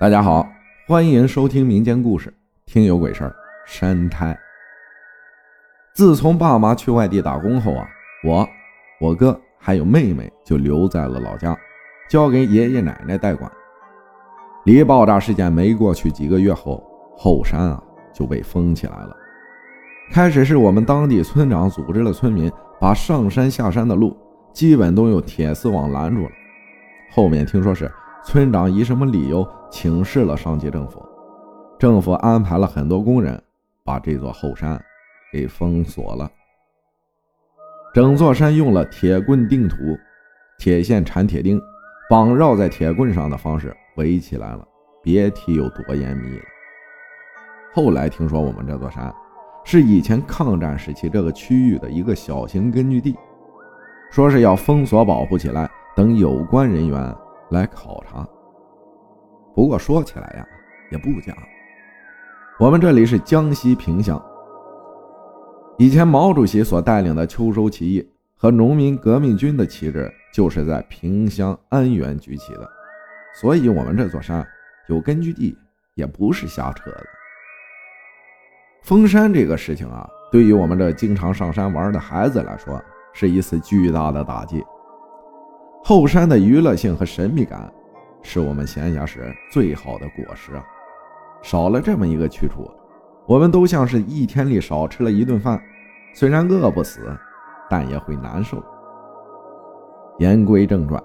大家好，欢迎收听民间故事，听有鬼事儿。山胎。自从爸妈去外地打工后啊，我、我哥还有妹妹就留在了老家，交给爷爷奶奶代管。离爆炸事件没过去几个月后，后山啊就被封起来了。开始是我们当地村长组织了村民，把上山下山的路基本都用铁丝网拦住了。后面听说是。村长以什么理由请示了上级政府？政府安排了很多工人把这座后山给封锁了。整座山用了铁棍钉土、铁线缠铁钉绑绕在铁棍上的方式围起来了，别提有多严密了。后来听说我们这座山是以前抗战时期这个区域的一个小型根据地，说是要封锁保护起来，等有关人员。来考察。不过说起来呀，也不假。我们这里是江西萍乡，以前毛主席所带领的秋收起义和农民革命军的旗帜就是在萍乡安源举起的，所以我们这座山有根据地也不是瞎扯的。封山这个事情啊，对于我们这经常上山玩的孩子来说，是一次巨大的打击。后山的娱乐性和神秘感，是我们闲暇时最好的果实啊！少了这么一个去处，我们都像是一天里少吃了一顿饭，虽然饿不死，但也会难受。言归正传，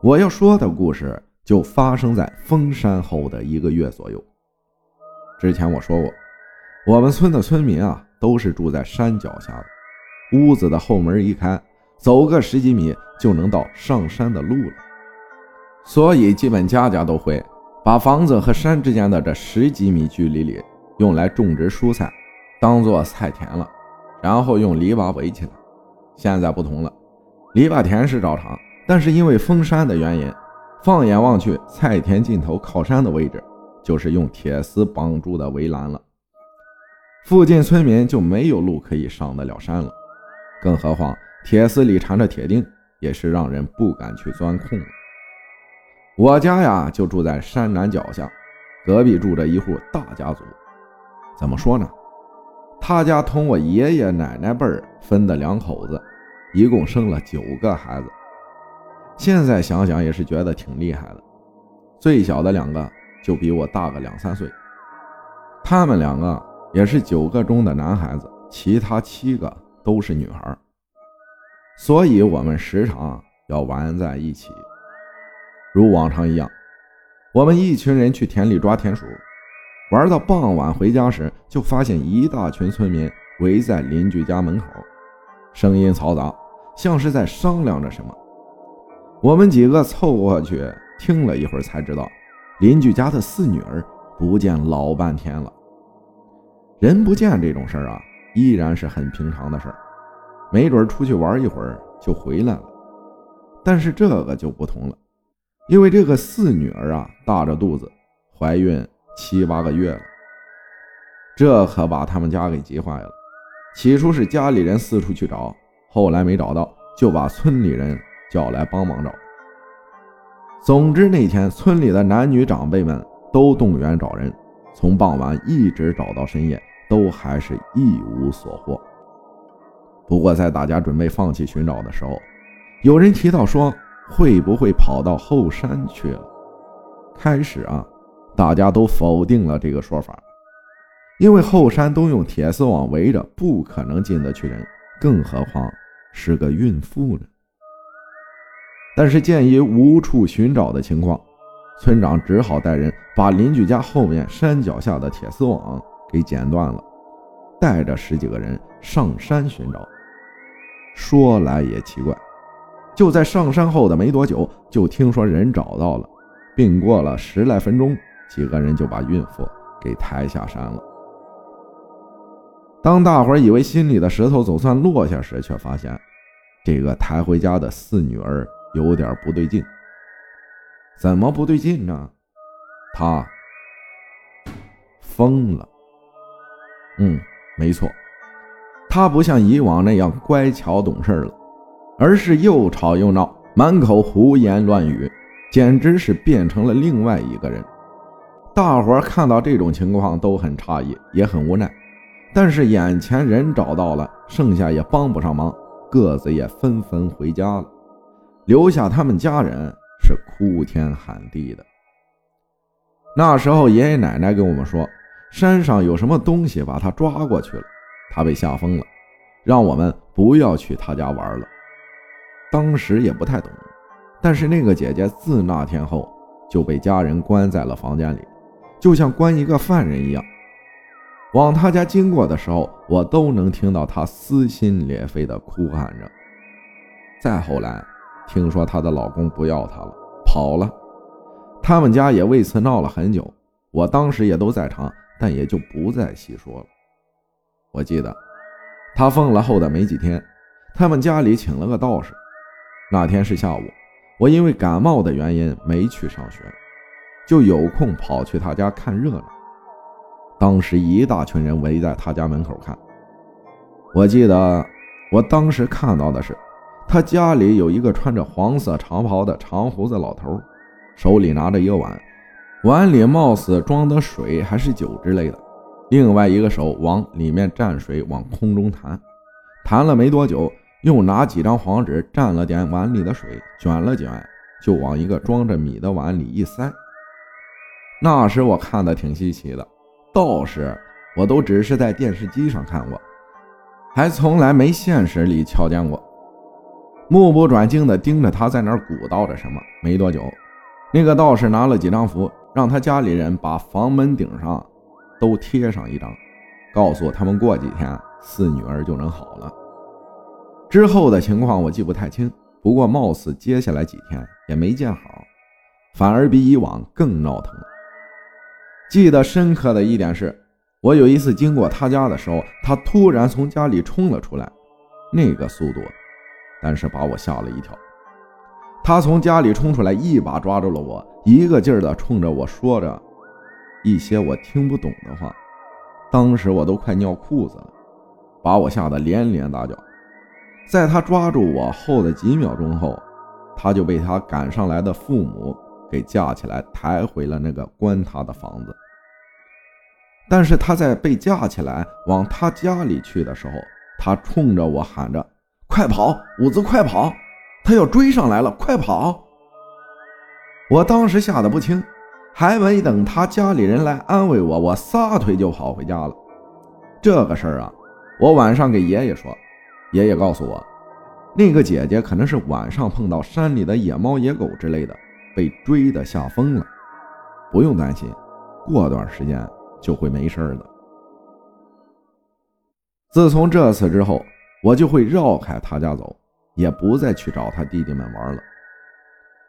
我要说的故事就发生在封山后的一个月左右。之前我说过，我们村的村民啊，都是住在山脚下的，屋子的后门一开。走个十几米就能到上山的路了，所以基本家家都会把房子和山之间的这十几米距离里用来种植蔬菜，当做菜田了，然后用篱笆围起来。现在不同了，篱笆田是照常，但是因为封山的原因，放眼望去，菜田尽头靠山的位置就是用铁丝绑住的围栏了，附近村民就没有路可以上得了山了，更何况。铁丝里缠着铁钉，也是让人不敢去钻空子。我家呀，就住在山南脚下，隔壁住着一户大家族。怎么说呢？他家同我爷爷奶奶辈儿分的两口子，一共生了九个孩子。现在想想也是觉得挺厉害的。最小的两个就比我大个两三岁，他们两个也是九个中的男孩子，其他七个都是女孩。所以，我们时常要玩在一起。如往常一样，我们一群人去田里抓田鼠，玩到傍晚回家时，就发现一大群村民围在邻居家门口，声音嘈杂，像是在商量着什么。我们几个凑过去听了一会儿，才知道邻居家的四女儿不见老半天了。人不见这种事儿啊，依然是很平常的事儿。没准出去玩一会儿就回来了，但是这个就不同了，因为这个四女儿啊大着肚子，怀孕七八个月了，这可把他们家给急坏了。起初是家里人四处去找，后来没找到，就把村里人叫来帮忙找。总之那天村里的男女长辈们都动员找人，从傍晚一直找到深夜，都还是一无所获。不过，在大家准备放弃寻找的时候，有人提到说会不会跑到后山去了。开始啊，大家都否定了这个说法，因为后山都用铁丝网围着，不可能进得去人，更何况是个孕妇呢。但是鉴于无处寻找的情况，村长只好带人把邻居家后面山脚下的铁丝网给剪断了，带着十几个人上山寻找。说来也奇怪，就在上山后的没多久，就听说人找到了，并过了十来分钟，几个人就把孕妇给抬下山了。当大伙以为心里的石头总算落下时，却发现这个抬回家的四女儿有点不对劲。怎么不对劲呢？她疯了。嗯，没错。他不像以往那样乖巧懂事了，而是又吵又闹，满口胡言乱语，简直是变成了另外一个人。大伙看到这种情况都很诧异，也很无奈。但是眼前人找到了，剩下也帮不上忙，各自也纷纷回家了，留下他们家人是哭天喊地的。那时候爷爷奶奶跟我们说，山上有什么东西把他抓过去了，他被吓疯了，让我们不要去他家玩了。当时也不太懂，但是那个姐姐自那天后就被家人关在了房间里。就像关一个犯人一样，往他家经过的时候，我都能听到他撕心裂肺的哭喊着。再后来，听说她的老公不要她了，跑了，他们家也为此闹了很久。我当时也都在场，但也就不再细说了。我记得，他疯了后的没几天，他们家里请了个道士。那天是下午，我因为感冒的原因没去上学。就有空跑去他家看热闹。当时一大群人围在他家门口看。我记得我当时看到的是，他家里有一个穿着黄色长袍的长胡子老头，手里拿着一个碗，碗里貌似装的水还是酒之类的。另外一个手往里面蘸水，往空中弹，弹了没多久，又拿几张黄纸蘸了点碗里的水，卷了卷，就往一个装着米的碗里一塞。那时我看的挺稀奇的，道士我都只是在电视机上看过，还从来没现实里瞧见过。目不转睛地盯着他在那儿鼓捣着什么。没多久，那个道士拿了几张符，让他家里人把房门顶上都贴上一张，告诉他们过几天四女儿就能好了。之后的情况我记不太清，不过貌似接下来几天也没见好，反而比以往更闹腾。记得深刻的一点是，我有一次经过他家的时候，他突然从家里冲了出来，那个速度，但是把我吓了一跳。他从家里冲出来，一把抓住了我，一个劲儿的冲着我说着一些我听不懂的话。当时我都快尿裤子了，把我吓得连连大叫。在他抓住我后的几秒钟后，他就被他赶上来的父母给架起来，抬回了那个关他的房子。但是他在被架起来往他家里去的时候，他冲着我喊着：“快跑，五子，快跑！他要追上来了，快跑！”我当时吓得不轻，还没等他家里人来安慰我，我撒腿就跑回家了。这个事儿啊，我晚上给爷爷说，爷爷告诉我，那个姐姐可能是晚上碰到山里的野猫、野狗之类的，被追的吓疯了。不用担心，过段时间。就会没事的。自从这次之后，我就会绕开他家走，也不再去找他弟弟们玩了。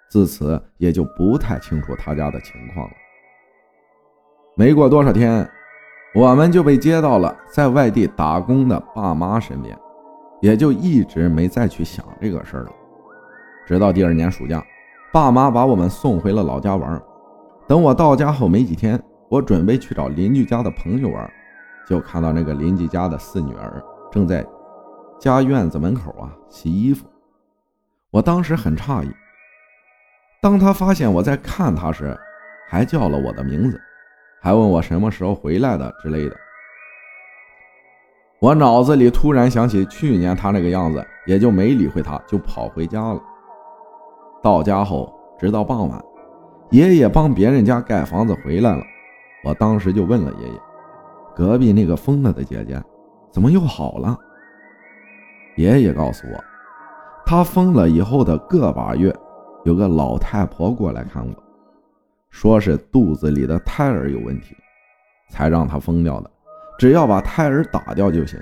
自此也就不太清楚他家的情况了。没过多少天，我们就被接到了在外地打工的爸妈身边，也就一直没再去想这个事儿了。直到第二年暑假，爸妈把我们送回了老家玩。等我到家后没几天。我准备去找邻居家的朋友玩，就看到那个邻居家的四女儿正在家院子门口啊洗衣服。我当时很诧异，当他发现我在看他时，还叫了我的名字，还问我什么时候回来的之类的。我脑子里突然想起去年他那个样子，也就没理会他，就跑回家了。到家后，直到傍晚，爷爷帮别人家盖房子回来了。我当时就问了爷爷：“隔壁那个疯了的姐姐，怎么又好了？”爷爷告诉我，他疯了以后的个把月，有个老太婆过来看我，说是肚子里的胎儿有问题，才让他疯掉的，只要把胎儿打掉就行。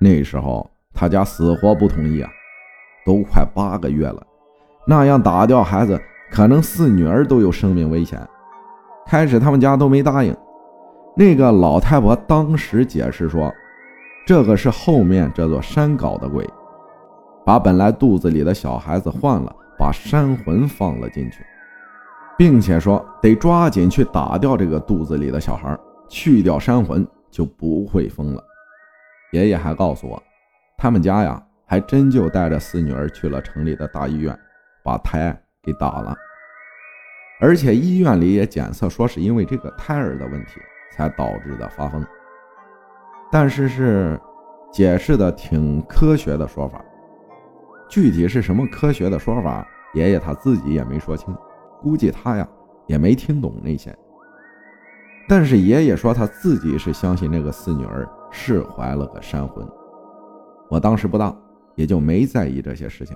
那时候他家死活不同意啊，都快八个月了，那样打掉孩子，可能四女儿都有生命危险。开始他们家都没答应，那个老太婆当时解释说，这个是后面这座山搞的鬼，把本来肚子里的小孩子换了，把山魂放了进去，并且说得抓紧去打掉这个肚子里的小孩，去掉山魂就不会疯了。爷爷还告诉我，他们家呀还真就带着四女儿去了城里的大医院，把胎给打了。而且医院里也检测说是因为这个胎儿的问题才导致的发疯。但是是解释的挺科学的说法，具体是什么科学的说法，爷爷他自己也没说清，估计他呀也没听懂那些。但是爷爷说他自己是相信那个四女儿是怀了个山魂。我当时不大，也就没在意这些事情。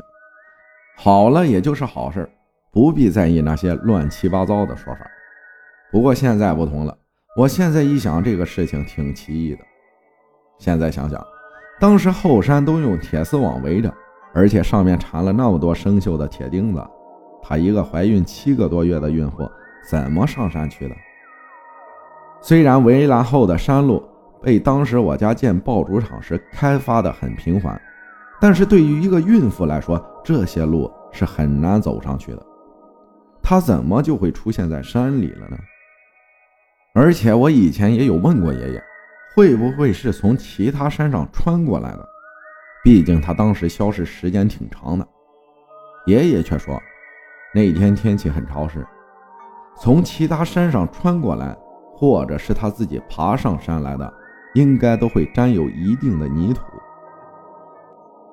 好了，也就是好事，不必在意那些乱七八糟的说法。不过现在不同了，我现在一想，这个事情挺奇异的。现在想想，当时后山都用铁丝网围着，而且上面缠了那么多生锈的铁钉子，她一个怀孕七个多月的孕妇怎么上山去的？虽然围栏后的山路被当时我家建爆竹厂时开发的很平缓，但是对于一个孕妇来说，这些路是很难走上去的。她怎么就会出现在山里了呢？而且我以前也有问过爷爷，会不会是从其他山上穿过来的？毕竟他当时消失时间挺长的。爷爷却说，那天天气很潮湿，从其他山上穿过来。或者是他自己爬上山来的，应该都会沾有一定的泥土。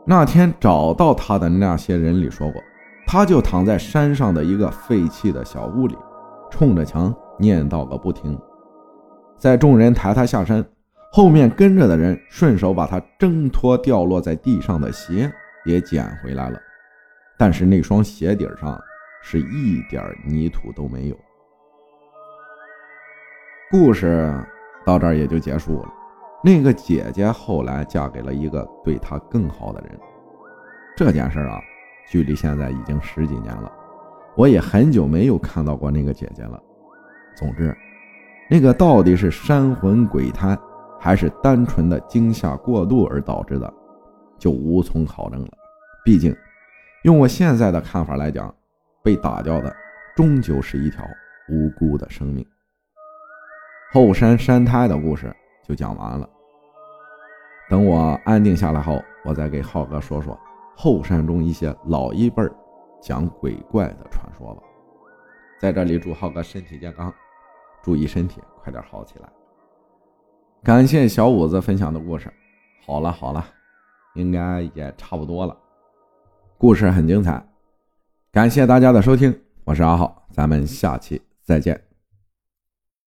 那天找到他的那些人里说过，他就躺在山上的一个废弃的小屋里，冲着墙念叨个不停。在众人抬他下山，后面跟着的人顺手把他挣脱掉落在地上的鞋也捡回来了，但是那双鞋底上是一点泥土都没有。故事到这儿也就结束了。那个姐姐后来嫁给了一个对她更好的人。这件事啊，距离现在已经十几年了，我也很久没有看到过那个姐姐了。总之，那个到底是山魂鬼胎，还是单纯的惊吓过度而导致的，就无从考证了。毕竟，用我现在的看法来讲，被打掉的终究是一条无辜的生命。后山山胎的故事就讲完了。等我安定下来后，我再给浩哥说说后山中一些老一辈讲鬼怪的传说吧。在这里祝浩哥身体健康，注意身体，快点好起来。感谢小五子分享的故事。好了好了，应该也差不多了。故事很精彩，感谢大家的收听，我是阿浩，咱们下期再见。